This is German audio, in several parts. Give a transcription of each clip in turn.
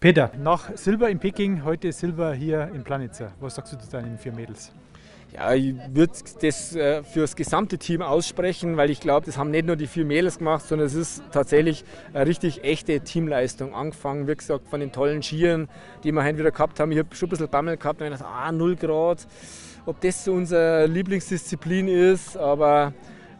Peter, nach Silber in Peking, heute Silber hier in Planitzer. Was sagst du zu deinen vier Mädels? Ja, ich würde das äh, für das gesamte Team aussprechen, weil ich glaube, das haben nicht nur die vier Mädels gemacht, sondern es ist tatsächlich eine richtig echte Teamleistung. Angefangen, wie gesagt, von den tollen Skiern, die wir heute wieder gehabt haben. Ich habe schon ein bisschen Bammel gehabt und ich dachte, ah, 0 Grad. Ob das so unsere Lieblingsdisziplin ist, aber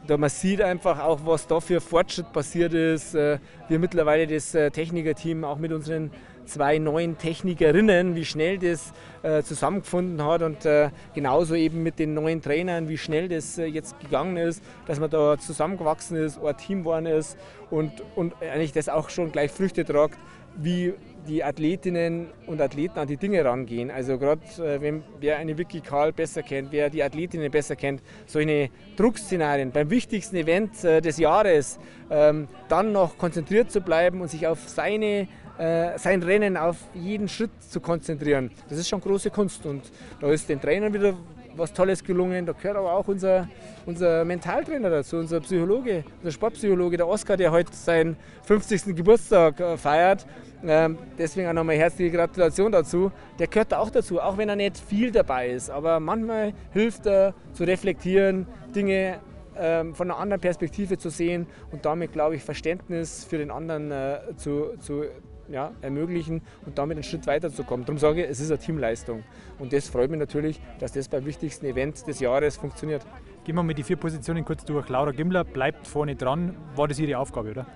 man sieht einfach auch, was da für Fortschritt passiert ist. Äh, wir mittlerweile das äh, Technikerteam auch mit unseren zwei neuen Technikerinnen, wie schnell das äh, zusammengefunden hat und äh, genauso eben mit den neuen Trainern, wie schnell das äh, jetzt gegangen ist, dass man da zusammengewachsen ist, ein Team geworden ist und, und eigentlich das auch schon gleich Früchte tragt, wie die Athletinnen und Athleten an die Dinge rangehen. Also gerade äh, wenn wer eine Vicky Karl besser kennt, wer die Athletinnen besser kennt, solche Druckszenarien beim wichtigsten Event äh, des Jahres ähm, dann noch konzentriert zu bleiben und sich auf seine äh, sein Rennen auf jeden Schritt zu konzentrieren. Das ist schon große Kunst und da ist den Trainern wieder was Tolles gelungen. Da gehört aber auch unser, unser Mentaltrainer dazu, unser Psychologe, unser Sportpsychologe, der Oskar, der heute seinen 50. Geburtstag äh, feiert. Ähm, deswegen auch nochmal herzliche Gratulation dazu. Der gehört da auch dazu, auch wenn er nicht viel dabei ist. Aber manchmal hilft er zu reflektieren, Dinge ähm, von einer anderen Perspektive zu sehen und damit, glaube ich, Verständnis für den anderen äh, zu, zu ja, ermöglichen und damit einen Schritt weiterzukommen. Darum sage ich, es ist eine Teamleistung. Und das freut mich natürlich, dass das beim wichtigsten Event des Jahres funktioniert. Gehen wir mal die vier Positionen kurz durch. Laura Gimmler bleibt vorne dran. War das Ihre Aufgabe, oder?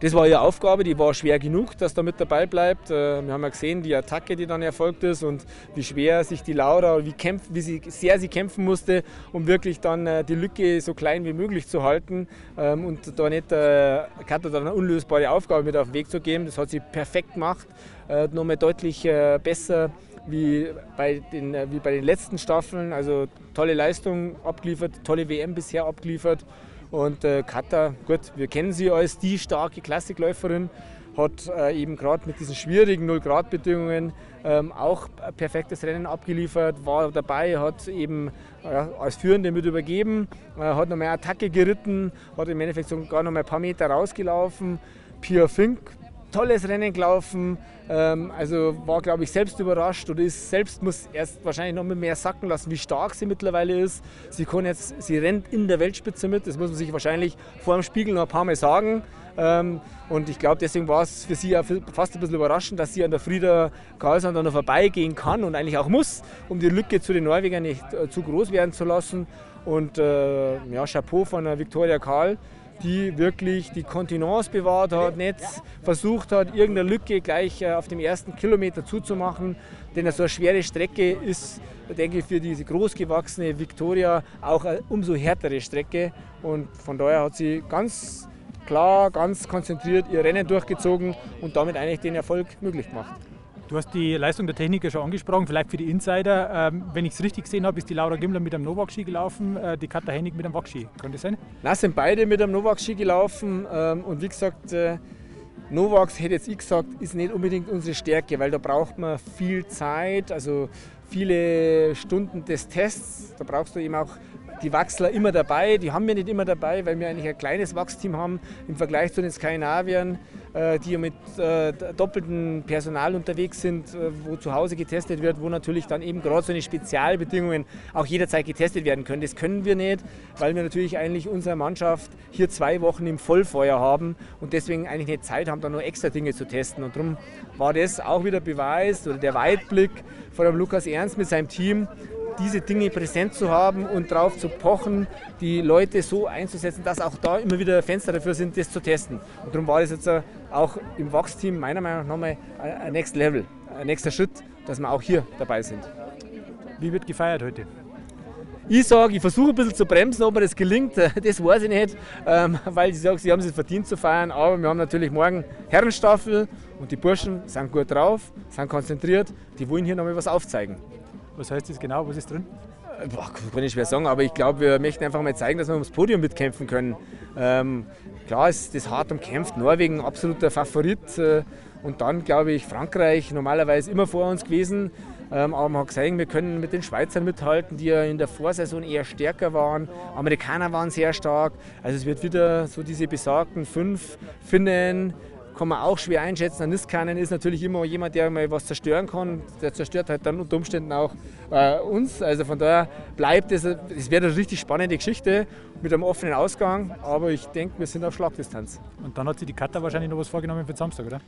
Das war ihre Aufgabe, die war schwer genug, dass da mit dabei bleibt. Äh, wir haben ja gesehen, die Attacke, die dann erfolgt ist und wie schwer sich die Laura, wie, kämpf, wie sie, sehr sie kämpfen musste, um wirklich dann äh, die Lücke so klein wie möglich zu halten ähm, und da nicht äh, Katha dann eine unlösbare Aufgabe mit auf den Weg zu geben. Das hat sie perfekt gemacht, nochmal deutlich besser wie bei, den, wie bei den letzten Staffeln. Also tolle Leistung abgeliefert, tolle WM bisher abgeliefert. Und äh, Katha, gut, wir kennen sie als die starke Klassikläuferin, hat äh, eben gerade mit diesen schwierigen 0-Grad-Bedingungen ähm, auch perfektes Rennen abgeliefert, war dabei, hat eben äh, als Führende mit übergeben, äh, hat nochmal Attacke geritten, hat im Endeffekt sogar noch mal ein paar Meter rausgelaufen. Pia Fink, tolles Rennen gelaufen. Ähm, also war, glaube ich, selbst überrascht oder ist selbst muss erst wahrscheinlich noch mehr sacken lassen, wie stark sie mittlerweile ist. Sie kann jetzt, sie rennt in der Weltspitze mit. Das muss man sich wahrscheinlich vor dem Spiegel noch ein paar Mal sagen. Ähm, und ich glaube, deswegen war es für sie ja fast ein bisschen überraschend, dass sie an der Frieda Karlsson dann noch vorbeigehen kann und eigentlich auch muss, um die Lücke zu den Norwegern nicht äh, zu groß werden zu lassen. Und äh, ja, Chapeau von der Viktoria Karl die wirklich die Kontinence bewahrt hat, nicht versucht hat, irgendeine Lücke gleich äh, auf dem ersten Kilometer zuzumachen. Denn so eine schwere Strecke ist, denke ich, für diese großgewachsene Victoria auch eine umso härtere Strecke. Und von daher hat sie ganz klar, ganz konzentriert ihr Rennen durchgezogen und damit eigentlich den Erfolg möglich gemacht. Du hast die Leistung der Techniker schon angesprochen, vielleicht für die Insider. Ähm, wenn ich es richtig gesehen habe, ist die Laura Gimmler mit einem Novak-Ski gelaufen, äh, die Katha Hennig mit einem Wachski. Kann das sein? Nein, sind beide mit einem Novak-Ski gelaufen. Ähm, und wie gesagt, äh, Novaks, hätte jetzt ich gesagt, ist nicht unbedingt unsere Stärke, weil da braucht man viel Zeit, also viele Stunden des Tests. Da brauchst du eben auch die Wachsler immer dabei. Die haben wir nicht immer dabei, weil wir eigentlich ein kleines Wachsteam haben im Vergleich zu den Skandinaviern, äh, die ja mit äh, doppeltem Personal unterwegs sind, äh, wo zu Hause getestet wird, wo natürlich dann eben gerade so eine Spezialbedingungen auch jederzeit getestet werden können. Das können wir nicht, weil wir natürlich eigentlich unsere Mannschaft hier zwei Wochen im Vollfeuer haben und deswegen eigentlich nicht Zeit haben, da nur extra Dinge zu testen. Und darum war das auch wieder Beweis oder der Weitblick von dem Lukas Ernst mit seinem Team, diese Dinge präsent zu haben und darauf zu pochen, die Leute so einzusetzen, dass auch da immer wieder Fenster dafür sind, das zu testen. Und darum war das jetzt auch im Wachsteam meiner Meinung nach nochmal ein Next Level, ein nächster Schritt, dass wir auch hier dabei sind. Wie wird gefeiert heute? Ich sage, ich versuche ein bisschen zu bremsen, ob mir das gelingt, das weiß ich nicht, ähm, weil ich sage, sie haben es verdient zu feiern, aber wir haben natürlich morgen Herrenstaffel und die Burschen sind gut drauf, sind konzentriert, die wollen hier nochmal was aufzeigen. Was heißt das genau? Was ist drin? Boah, kann ich schwer sagen, aber ich glaube, wir möchten einfach mal zeigen, dass wir ums Podium mitkämpfen können. Ähm, klar ist das hart umkämpft. Norwegen absoluter Favorit. Äh, und dann, glaube ich, Frankreich normalerweise immer vor uns gewesen. Ähm, aber man hat gesehen, wir können mit den Schweizern mithalten, die ja in der Vorsaison eher stärker waren. Amerikaner waren sehr stark. Also es wird wieder so diese besagten fünf Finnen, kann man auch schwer einschätzen. Ein Niskanen ist natürlich immer jemand, der mal was zerstören kann. Der zerstört halt dann unter Umständen auch äh, uns. Also von daher bleibt es, es wird eine richtig spannende Geschichte mit einem offenen Ausgang. Aber ich denke, wir sind auf Schlagdistanz. Und dann hat sich die Katha wahrscheinlich noch was vorgenommen für Samstag, oder?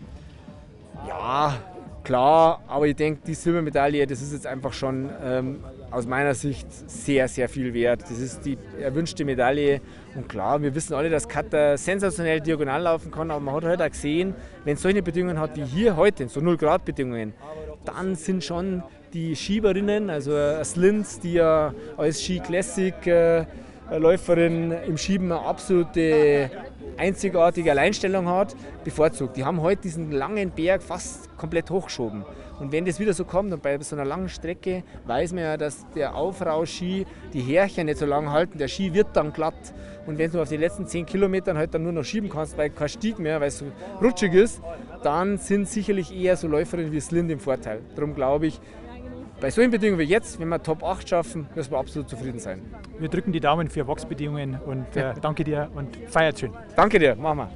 Ja, klar, aber ich denke, die Silbermedaille, das ist jetzt einfach schon ähm, aus meiner Sicht sehr, sehr viel wert. Das ist die erwünschte Medaille. Und klar, wir wissen alle, dass Katar sensationell diagonal laufen kann, aber man hat heute halt auch gesehen, wenn es solche Bedingungen hat wie hier heute, so 0 Grad Bedingungen, dann sind schon die Schieberinnen, also Slins, die ja als Ski Classic äh, Läuferin im Schieben eine absolute einzigartige Alleinstellung hat, bevorzugt. Die haben heute diesen langen Berg fast komplett hochgeschoben. Und wenn das wieder so kommt und bei so einer langen Strecke weiß man ja, dass der Aufrauski die Härchen nicht so lang halten, der Ski wird dann glatt. Und wenn du auf die letzten 10 Kilometern halt dann nur noch schieben kannst, weil kein Stieg mehr, weil es so rutschig ist, dann sind sicherlich eher so Läuferinnen wie Slind im Vorteil. Darum glaube ich, bei solchen Bedingungen wie jetzt, wenn wir Top 8 schaffen, müssen wir absolut zufrieden sein. Wir drücken die Daumen für Wachsbedingungen und äh, danke dir und feiert schön. Danke dir, machen wir.